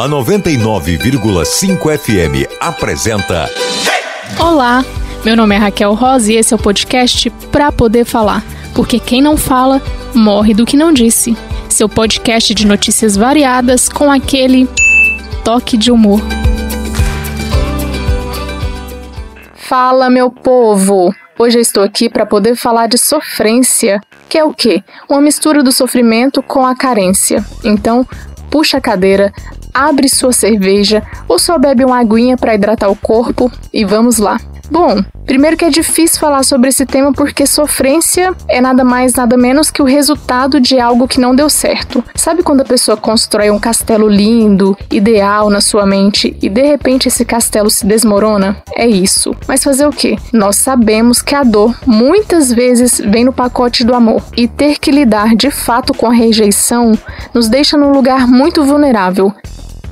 A 99,5 FM apresenta. Olá, meu nome é Raquel Rosa e esse é o podcast Pra Poder Falar. Porque quem não fala, morre do que não disse. Seu podcast de notícias variadas com aquele toque de humor. Fala, meu povo! Hoje eu estou aqui para poder falar de sofrência, que é o quê? Uma mistura do sofrimento com a carência. Então, puxa a cadeira, abre sua cerveja ou só bebe uma aguinha para hidratar o corpo e vamos lá. Bom, primeiro que é difícil falar sobre esse tema porque sofrência é nada mais, nada menos que o resultado de algo que não deu certo. Sabe quando a pessoa constrói um castelo lindo, ideal na sua mente e de repente esse castelo se desmorona? É isso. Mas fazer o quê? Nós sabemos que a dor muitas vezes vem no pacote do amor e ter que lidar de fato com a rejeição nos deixa num lugar muito vulnerável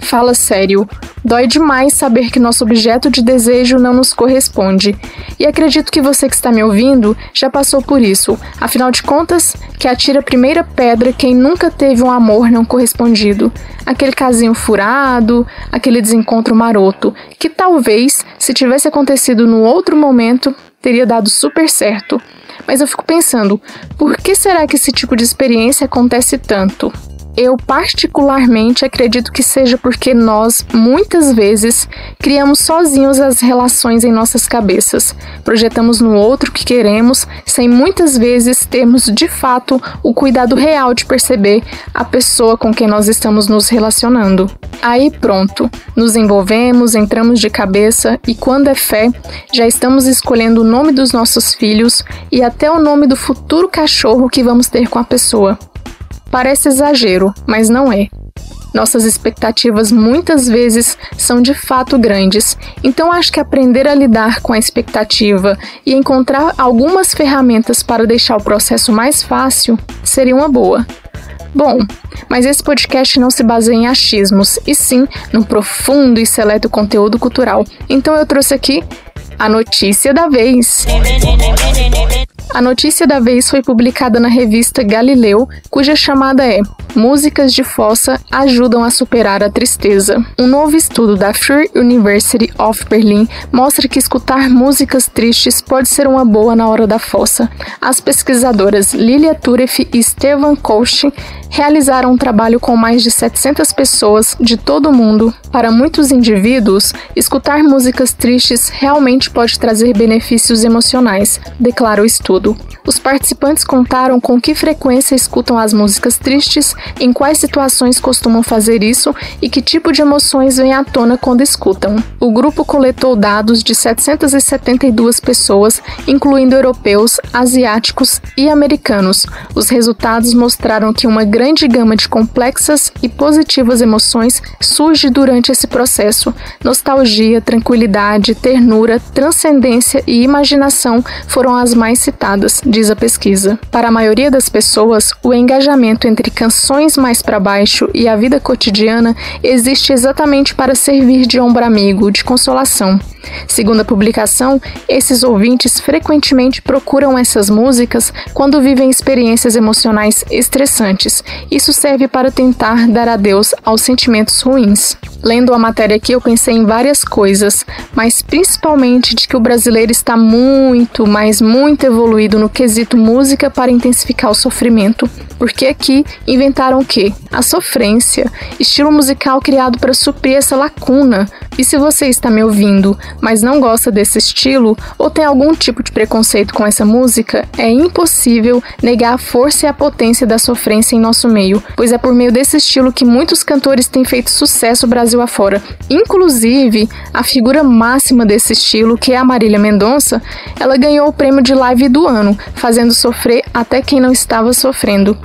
Fala sério. Dói demais saber que nosso objeto de desejo não nos corresponde. E acredito que você que está me ouvindo já passou por isso. Afinal de contas, que atira a primeira pedra quem nunca teve um amor não correspondido. Aquele casinho furado, aquele desencontro maroto, que talvez, se tivesse acontecido no outro momento, teria dado super certo. Mas eu fico pensando, por que será que esse tipo de experiência acontece tanto? Eu, particularmente, acredito que seja porque nós, muitas vezes, criamos sozinhos as relações em nossas cabeças. Projetamos no outro que queremos, sem muitas vezes termos de fato o cuidado real de perceber a pessoa com quem nós estamos nos relacionando. Aí pronto, nos envolvemos, entramos de cabeça e, quando é fé, já estamos escolhendo o nome dos nossos filhos e até o nome do futuro cachorro que vamos ter com a pessoa. Parece exagero, mas não é. Nossas expectativas muitas vezes são de fato grandes, então acho que aprender a lidar com a expectativa e encontrar algumas ferramentas para deixar o processo mais fácil seria uma boa. Bom, mas esse podcast não se baseia em achismos, e sim no profundo e seleto conteúdo cultural. Então eu trouxe aqui a notícia da vez. A notícia da vez foi publicada na revista Galileu, cuja chamada é Músicas de Fossa ajudam a superar a tristeza. Um novo estudo da Free University of Berlin mostra que escutar músicas tristes pode ser uma boa na hora da fossa. As pesquisadoras Lilia Turef e Stefan Koch realizaram um trabalho com mais de 700 pessoas de todo o mundo. Para muitos indivíduos, escutar músicas tristes realmente pode trazer benefícios emocionais, declara o estudo. Os participantes contaram com que frequência escutam as músicas tristes, em quais situações costumam fazer isso e que tipo de emoções vêm à tona quando escutam. O grupo coletou dados de 772 pessoas, incluindo europeus, asiáticos e americanos. Os resultados mostraram que uma grande gama de complexas e positivas emoções surge durante esse processo. Nostalgia, tranquilidade, ternura, transcendência e imaginação foram as mais citadas, diz a pesquisa. Para a maioria das pessoas, o engajamento entre canções mais para baixo e a vida cotidiana existe exatamente para servir de ombro amigo, de consolação. Segundo a publicação, esses ouvintes frequentemente procuram essas músicas quando vivem experiências emocionais estressantes. Isso serve para tentar dar adeus aos sentimentos ruins. Lendo a matéria aqui, eu pensei em várias coisas, mas principalmente de que o brasileiro está muito, mas muito evoluído no quesito música para intensificar o sofrimento. Porque aqui inventaram o quê? A sofrência, estilo musical criado para suprir essa lacuna. E se você está me ouvindo, mas não gosta desse estilo ou tem algum tipo de preconceito com essa música, é impossível negar a força e a potência da sofrência em nosso meio, pois é por meio desse estilo que muitos cantores têm feito sucesso Brasil afora. Inclusive, a figura máxima desse estilo, que é a Marília Mendonça, ela ganhou o prêmio de live do ano, fazendo sofrer até quem não estava sofrendo.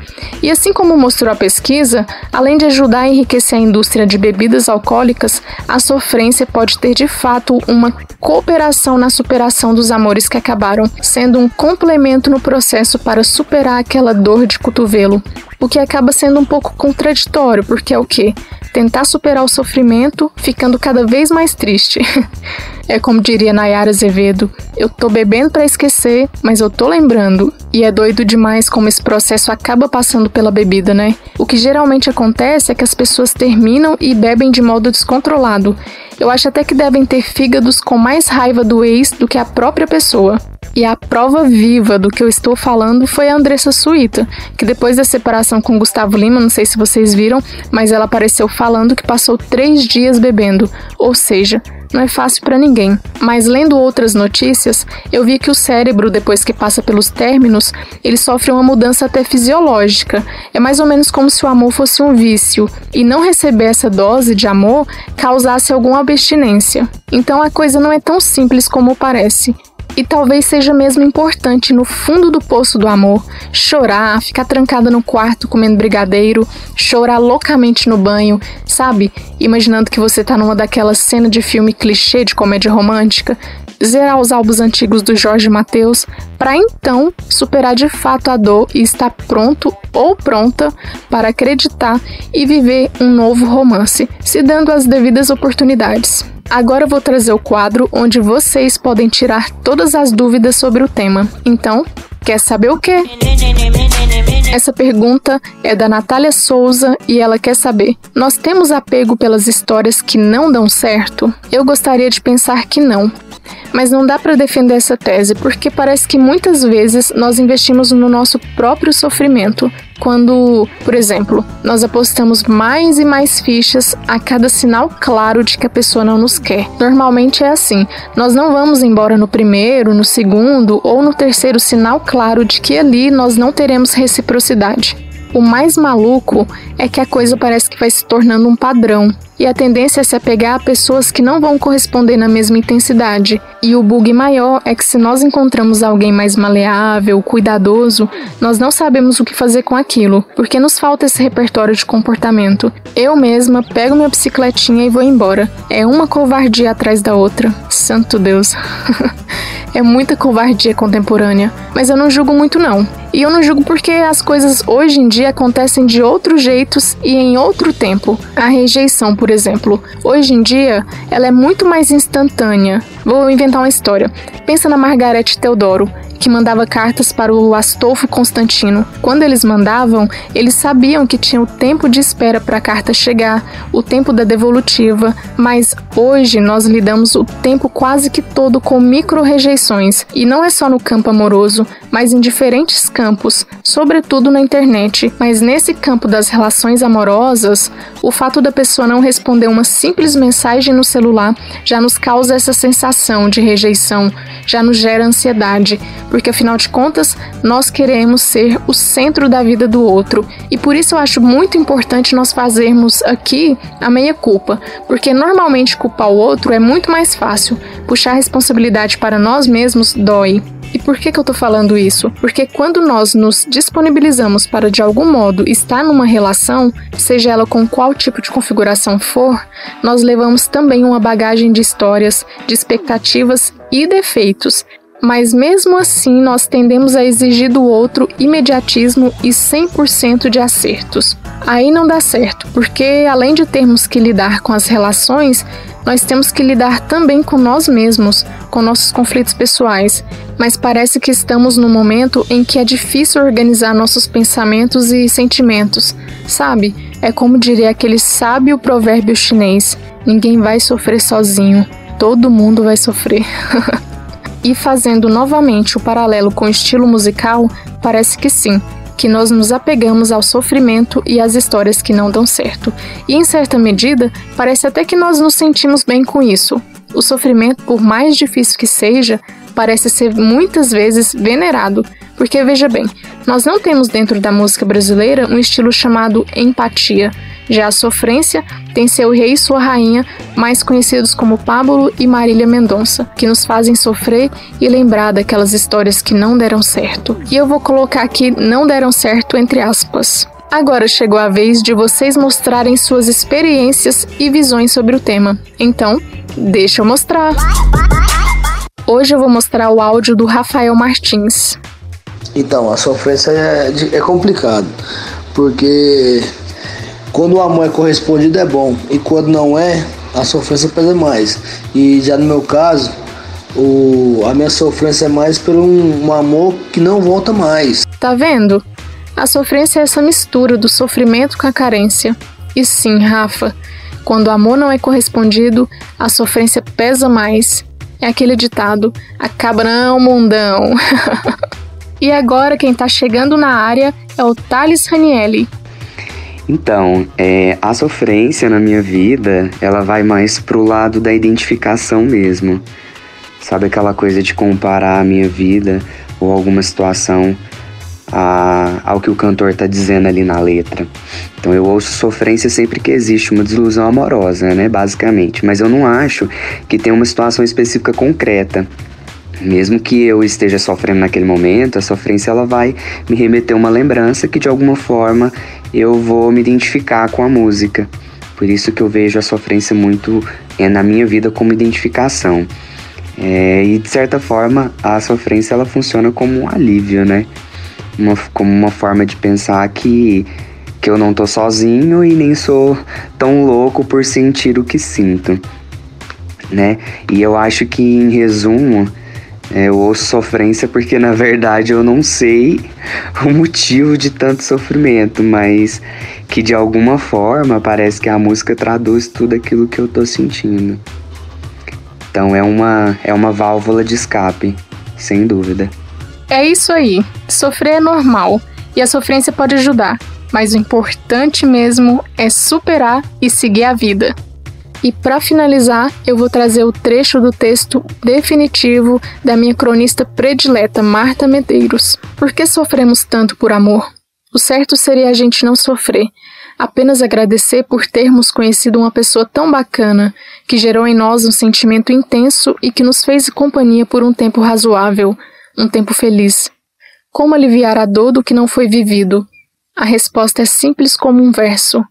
E assim como mostrou a pesquisa, além de ajudar a enriquecer a indústria de bebidas alcoólicas, a sofrência pode ter de fato uma cooperação na superação dos amores que acabaram sendo um complemento no processo para superar aquela dor de cotovelo, o que acaba sendo um pouco contraditório, porque é o que? Tentar superar o sofrimento ficando cada vez mais triste. É como diria Nayara Azevedo: eu tô bebendo para esquecer, mas eu tô lembrando. E é doido demais como esse processo acaba passando pela bebida, né? O que geralmente acontece é que as pessoas terminam e bebem de modo descontrolado. Eu acho até que devem ter fígados com mais raiva do ex do que a própria pessoa. E a prova viva do que eu estou falando foi a Andressa Suíta, que depois da separação com Gustavo Lima, não sei se vocês viram, mas ela apareceu falando que passou três dias bebendo, ou seja, não é fácil para ninguém. Mas lendo outras notícias, eu vi que o cérebro, depois que passa pelos términos, ele sofre uma mudança até fisiológica. É mais ou menos como se o amor fosse um vício e não receber essa dose de amor causasse alguma abstinência. Então a coisa não é tão simples como parece. E talvez seja mesmo importante, no fundo do poço do amor, chorar, ficar trancada no quarto comendo brigadeiro, chorar loucamente no banho, sabe? Imaginando que você tá numa daquelas cenas de filme clichê de comédia romântica, zerar os álbuns antigos do Jorge Mateus, para então superar de fato a dor e estar pronto ou pronta para acreditar e viver um novo romance, se dando as devidas oportunidades. Agora eu vou trazer o quadro onde vocês podem tirar todas as dúvidas sobre o tema. Então, quer saber o quê? Essa pergunta é da Natália Souza e ela quer saber: Nós temos apego pelas histórias que não dão certo? Eu gostaria de pensar que não. Mas não dá para defender essa tese, porque parece que muitas vezes nós investimos no nosso próprio sofrimento, quando, por exemplo, nós apostamos mais e mais fichas a cada sinal claro de que a pessoa não nos quer. Normalmente é assim: nós não vamos embora no primeiro, no segundo ou no terceiro sinal claro de que ali nós não teremos reciprocidade. O mais maluco é que a coisa parece que vai se tornando um padrão, e a tendência é se apegar a pessoas que não vão corresponder na mesma intensidade. E o bug maior é que se nós encontramos alguém mais maleável, cuidadoso, nós não sabemos o que fazer com aquilo, porque nos falta esse repertório de comportamento. Eu mesma pego minha bicicletinha e vou embora. É uma covardia atrás da outra. Santo Deus. é muita covardia contemporânea, mas eu não julgo muito não. E eu não julgo porque as coisas hoje em dia acontecem de outros jeitos e em outro tempo. A rejeição, por exemplo, hoje em dia ela é muito mais instantânea. Vou inventar uma história. Pensa na Margarete Teodoro que mandava cartas para o Astolfo Constantino. Quando eles mandavam, eles sabiam que tinha o tempo de espera para a carta chegar, o tempo da devolutiva, mas hoje nós lidamos o tempo quase que todo com micro-rejeições, e não é só no campo amoroso, mas em diferentes campos, sobretudo na internet. Mas nesse campo das relações amorosas, o fato da pessoa não responder uma simples mensagem no celular já nos causa essa sensação de rejeição, já nos gera ansiedade, porque afinal de contas, nós queremos ser o centro da vida do outro. E por isso eu acho muito importante nós fazermos aqui a meia-culpa, porque normalmente culpar o outro é muito mais fácil. Puxar a responsabilidade para nós mesmos dói. E por que, que eu tô falando isso? Porque quando nós nos disponibilizamos para de algum modo estar numa relação, seja ela com qual tipo de configuração for, nós levamos também uma bagagem de histórias, de expectativas e defeitos mas mesmo assim nós tendemos a exigir do outro imediatismo e 100% de acertos. Aí não dá certo, porque além de termos que lidar com as relações, nós temos que lidar também com nós mesmos, com nossos conflitos pessoais. Mas parece que estamos num momento em que é difícil organizar nossos pensamentos e sentimentos, sabe? É como diria aquele sábio provérbio chinês: ninguém vai sofrer sozinho, todo mundo vai sofrer. E fazendo novamente o paralelo com o estilo musical, parece que sim, que nós nos apegamos ao sofrimento e às histórias que não dão certo. E em certa medida, parece até que nós nos sentimos bem com isso. O sofrimento, por mais difícil que seja, parece ser muitas vezes venerado, porque veja bem, nós não temos dentro da música brasileira um estilo chamado empatia. Já a sofrência tem seu rei e sua rainha, mais conhecidos como Pablo e Marília Mendonça, que nos fazem sofrer e lembrar daquelas histórias que não deram certo. E eu vou colocar aqui não deram certo entre aspas. Agora chegou a vez de vocês mostrarem suas experiências e visões sobre o tema. Então, deixa eu mostrar. Hoje eu vou mostrar o áudio do Rafael Martins. Então, a sofrência é, é complicado, porque quando o amor é correspondido é bom, e quando não é, a sofrência pesa mais. E já no meu caso, o, a minha sofrência é mais por um, um amor que não volta mais. Tá vendo? A sofrência é essa mistura do sofrimento com a carência. E sim, Rafa, quando o amor não é correspondido, a sofrência pesa mais. É aquele ditado: acaba não, mundão. e agora quem tá chegando na área é o Thales Ranielli. Então, é, a sofrência na minha vida, ela vai mais pro lado da identificação mesmo. Sabe aquela coisa de comparar a minha vida ou alguma situação a, ao que o cantor está dizendo ali na letra. Então eu ouço sofrência sempre que existe uma desilusão amorosa, né, basicamente. Mas eu não acho que tem uma situação específica concreta. Mesmo que eu esteja sofrendo naquele momento, a sofrência ela vai me remeter uma lembrança que de alguma forma eu vou me identificar com a música. Por isso que eu vejo a sofrência muito é, na minha vida como identificação. É, e de certa forma a sofrência ela funciona como um alívio, né? Uma, como uma forma de pensar que, que eu não tô sozinho e nem sou tão louco por sentir o que sinto, né? E eu acho que em resumo eu ouço sofrência porque na verdade eu não sei o motivo de tanto sofrimento, mas que de alguma forma parece que a música traduz tudo aquilo que eu tô sentindo. Então é uma, é uma válvula de escape, sem dúvida. É isso aí. Sofrer é normal e a sofrência pode ajudar, mas o importante mesmo é superar e seguir a vida. E para finalizar, eu vou trazer o trecho do texto definitivo da minha cronista predileta, Marta Medeiros. Por que sofremos tanto por amor? O certo seria a gente não sofrer, apenas agradecer por termos conhecido uma pessoa tão bacana, que gerou em nós um sentimento intenso e que nos fez companhia por um tempo razoável, um tempo feliz. Como aliviar a dor do que não foi vivido? A resposta é simples como um verso: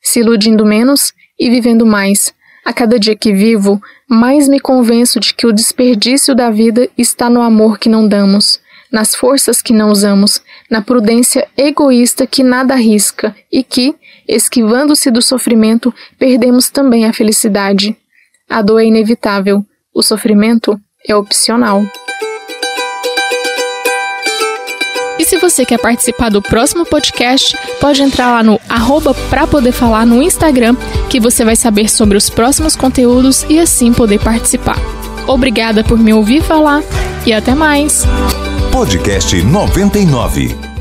se iludindo menos e vivendo mais. A cada dia que vivo, mais me convenço de que o desperdício da vida está no amor que não damos nas forças que não usamos, na prudência egoísta que nada arrisca e que, esquivando-se do sofrimento, perdemos também a felicidade. A dor é inevitável, o sofrimento é opcional. E se você quer participar do próximo podcast, pode entrar lá no arroba pra poder falar no Instagram, que você vai saber sobre os próximos conteúdos e assim poder participar. Obrigada por me ouvir falar e até mais! Podcast 99.